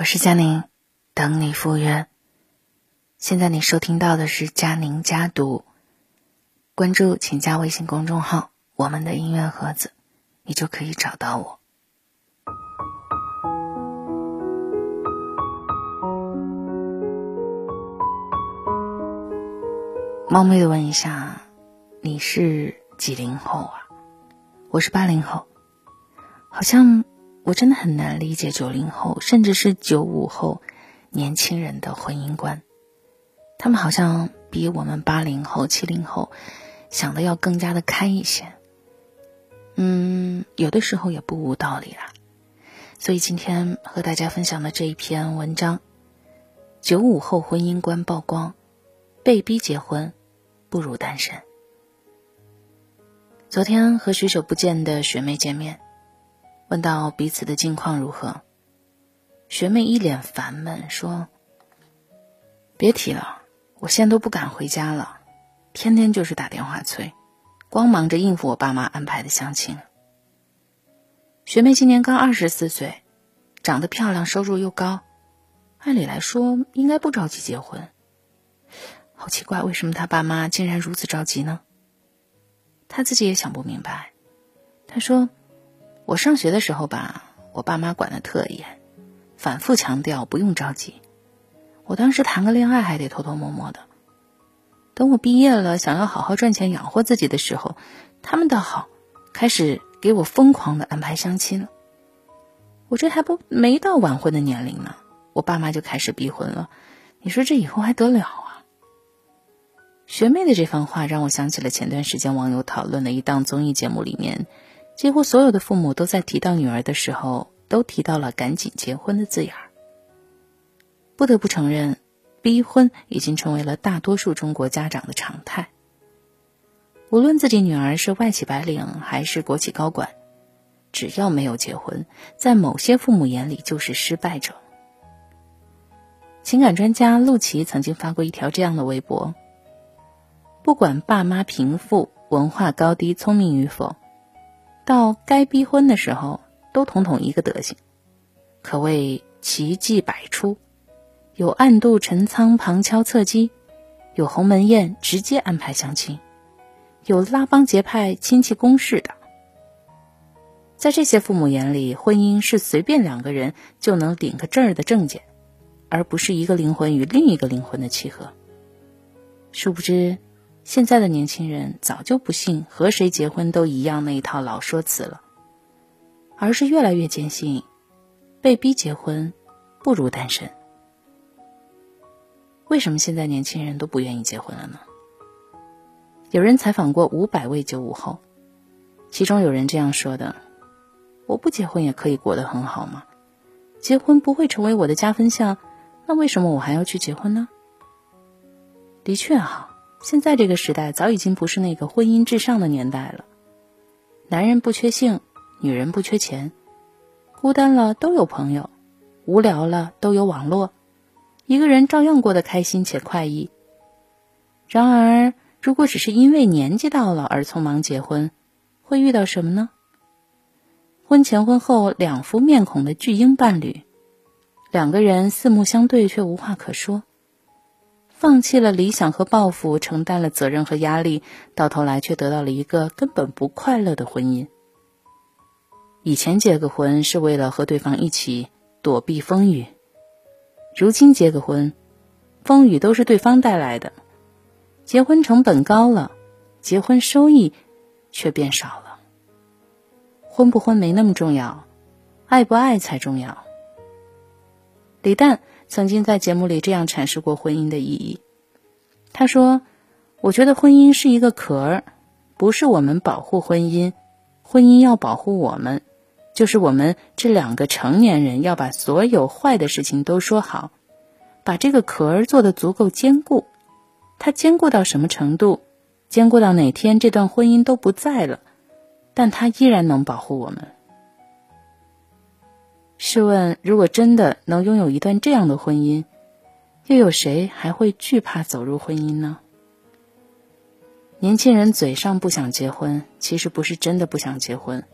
我是佳宁，等你赴约。现在你收听到的是佳宁家读，关注请加微信公众号“我们的音乐盒子”，你就可以找到我。冒昧的问一下，你是几零后啊？我是八零后，好像。我真的很难理解九零后，甚至是九五后年轻人的婚姻观。他们好像比我们八零后、七零后想的要更加的开一些。嗯，有的时候也不无道理啦。所以今天和大家分享的这一篇文章：九五后婚姻观曝光，被逼结婚不如单身。昨天和许久不见的学妹见面。问到彼此的近况如何，学妹一脸烦闷说：“别提了，我现在都不敢回家了，天天就是打电话催，光忙着应付我爸妈安排的相亲。”学妹今年刚二十四岁，长得漂亮，收入又高，按理来说应该不着急结婚。好奇怪，为什么他爸妈竟然如此着急呢？她自己也想不明白。她说。我上学的时候吧，我爸妈管的特严，反复强调不用着急。我当时谈个恋爱还得偷偷摸摸的。等我毕业了，想要好好赚钱养活自己的时候，他们倒好，开始给我疯狂的安排相亲了。我这还不没到晚婚的年龄呢，我爸妈就开始逼婚了。你说这以后还得了啊？学妹的这番话让我想起了前段时间网友讨论的一档综艺节目里面。几乎所有的父母都在提到女儿的时候，都提到了“赶紧结婚”的字眼儿。不得不承认，逼婚已经成为了大多数中国家长的常态。无论自己女儿是外企白领还是国企高管，只要没有结婚，在某些父母眼里就是失败者。情感专家陆琪曾经发过一条这样的微博：“不管爸妈贫富、文化高低、聪明与否。”到该逼婚的时候，都统统一个德行，可谓奇迹百出。有暗度陈仓旁敲侧击，有鸿门宴直接安排相亲，有拉帮结派亲戚公事的。在这些父母眼里，婚姻是随便两个人就能领个证儿的证件，而不是一个灵魂与另一个灵魂的契合。殊不知。现在的年轻人早就不信和谁结婚都一样那一套老说辞了，而是越来越坚信，被逼结婚不如单身。为什么现在年轻人都不愿意结婚了呢？有人采访过五百位九五后，其中有人这样说的：“我不结婚也可以过得很好吗？结婚不会成为我的加分项，那为什么我还要去结婚呢？”的确哈。现在这个时代早已经不是那个婚姻至上的年代了，男人不缺性，女人不缺钱，孤单了都有朋友，无聊了都有网络，一个人照样过得开心且快意。然而，如果只是因为年纪到了而匆忙结婚，会遇到什么呢？婚前婚后两副面孔的巨婴伴侣，两个人四目相对却无话可说。放弃了理想和抱负，承担了责任和压力，到头来却得到了一个根本不快乐的婚姻。以前结个婚是为了和对方一起躲避风雨，如今结个婚，风雨都是对方带来的。结婚成本高了，结婚收益却变少了。婚不婚没那么重要，爱不爱才重要。李诞。曾经在节目里这样阐释过婚姻的意义。他说：“我觉得婚姻是一个壳儿，不是我们保护婚姻，婚姻要保护我们。就是我们这两个成年人要把所有坏的事情都说好，把这个壳儿做得足够坚固。它坚固到什么程度？坚固到哪天这段婚姻都不在了，但它依然能保护我们。”试问，如果真的能拥有一段这样的婚姻，又有谁还会惧怕走入婚姻呢？年轻人嘴上不想结婚，其实不是真的不想结婚，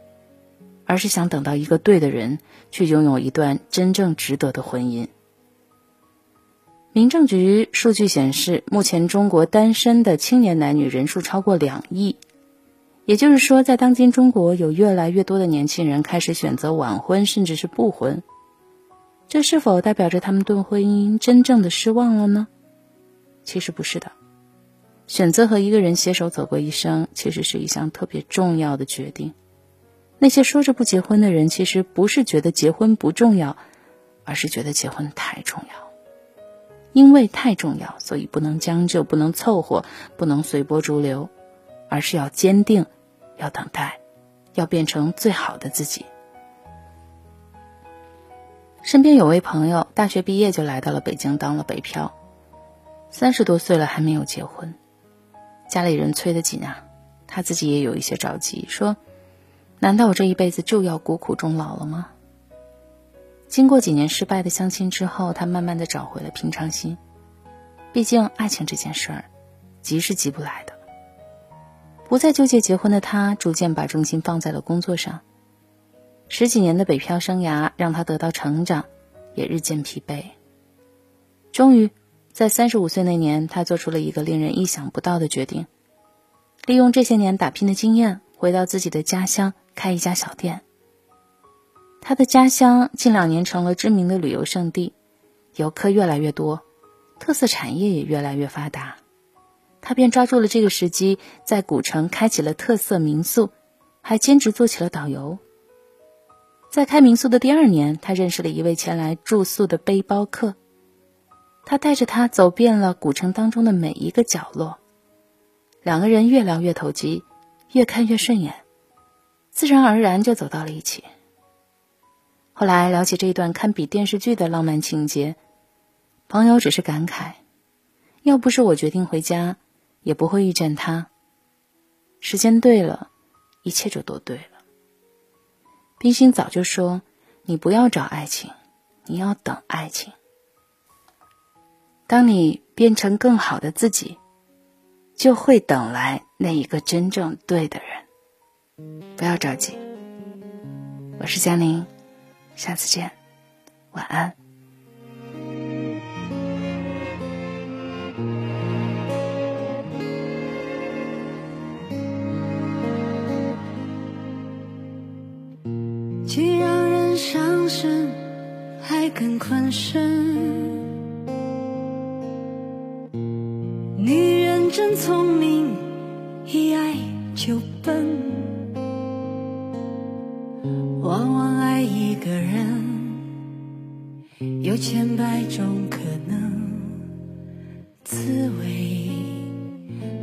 而是想等到一个对的人，去拥有一段真正值得的婚姻。民政局数据显示，目前中国单身的青年男女人数超过两亿，也就是说，在当今中国，有越来越多的年轻人开始选择晚婚，甚至是不婚。这是否代表着他们对婚姻真正的失望了呢？其实不是的。选择和一个人携手走过一生，其实是一项特别重要的决定。那些说着不结婚的人，其实不是觉得结婚不重要，而是觉得结婚太重要。因为太重要，所以不能将就，不能凑合，不能随波逐流，而是要坚定，要等待，要变成最好的自己。身边有位朋友，大学毕业就来到了北京当了北漂，三十多岁了还没有结婚。家里人催得紧啊，他自己也有一些着急，说：“难道我这一辈子就要孤苦终老了吗？”经过几年失败的相亲之后，他慢慢的找回了平常心。毕竟爱情这件事儿，急是急不来的。不再纠结结婚的他，逐渐把重心放在了工作上。十几年的北漂生涯让他得到成长，也日渐疲惫。终于。在三十五岁那年，他做出了一个令人意想不到的决定，利用这些年打拼的经验，回到自己的家乡开一家小店。他的家乡近两年成了知名的旅游胜地，游客越来越多，特色产业也越来越发达。他便抓住了这个时机，在古城开启了特色民宿，还兼职做起了导游。在开民宿的第二年，他认识了一位前来住宿的背包客。他带着他走遍了古城当中的每一个角落，两个人越聊越投机，越看越顺眼，自然而然就走到了一起。后来聊起这一段堪比电视剧的浪漫情节，朋友只是感慨：要不是我决定回家，也不会遇见他。时间对了，一切就都对了。冰心早就说：“你不要找爱情，你要等爱情。”当你变成更好的自己，就会等来那一个真正对的人。不要着急，我是佳宁，下次见，晚安。更困身。女人真聪明，一爱就笨。往往爱一个人，有千百种可能，滋味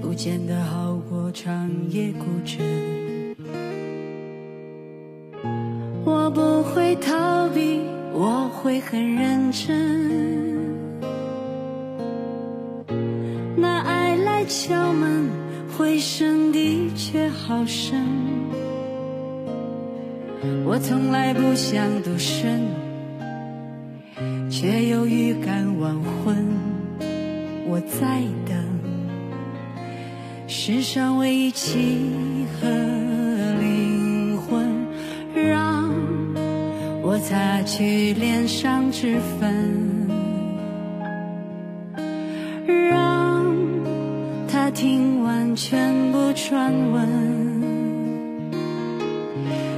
不见得好过长夜孤枕。我不会逃避，我会很认真。拿爱来敲门，回声的确好深。我从来不想独身，却有预感晚婚。我在等世上唯一契合我擦去脸上脂粉。让他听完全部传闻，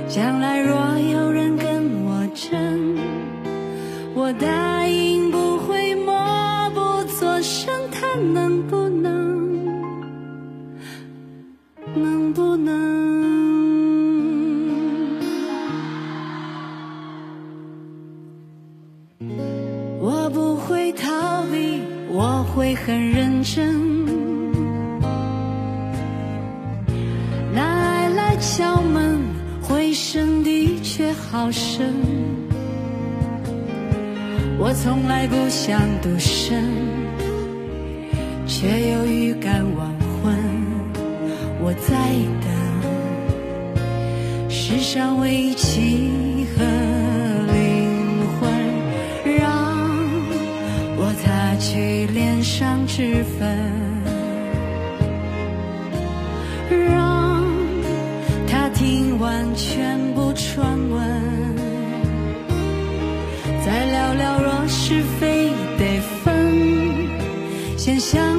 将来若有人跟我争，我带很认真。敲门，回声的确好深。我从来不想独身，却有预感晚婚。我在等世上唯一契合去脸上脂粉让他听完全部传闻再聊聊若是非得分先相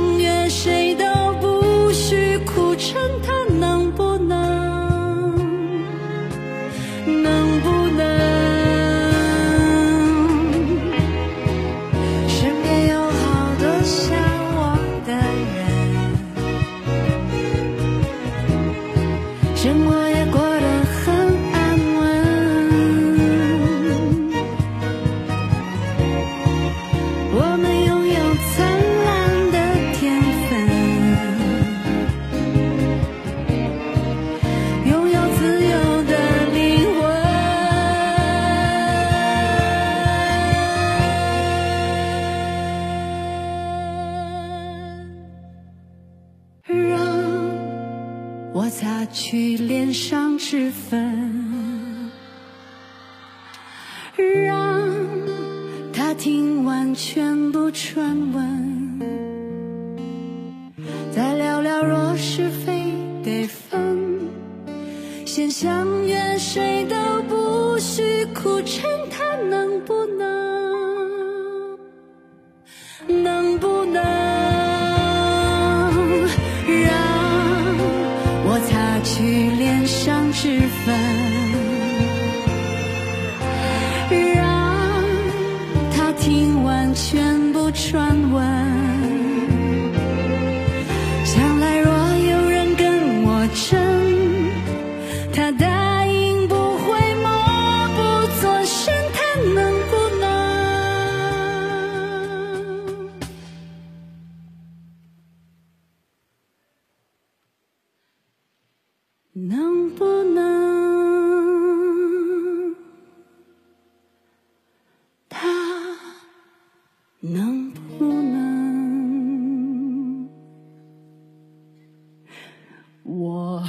我们拥有灿烂的天分，拥有自由的灵魂，让我擦去脸上脂粉，全部传闻，再聊聊若是非得分，先相约谁都不许苦撑，他能不能？我。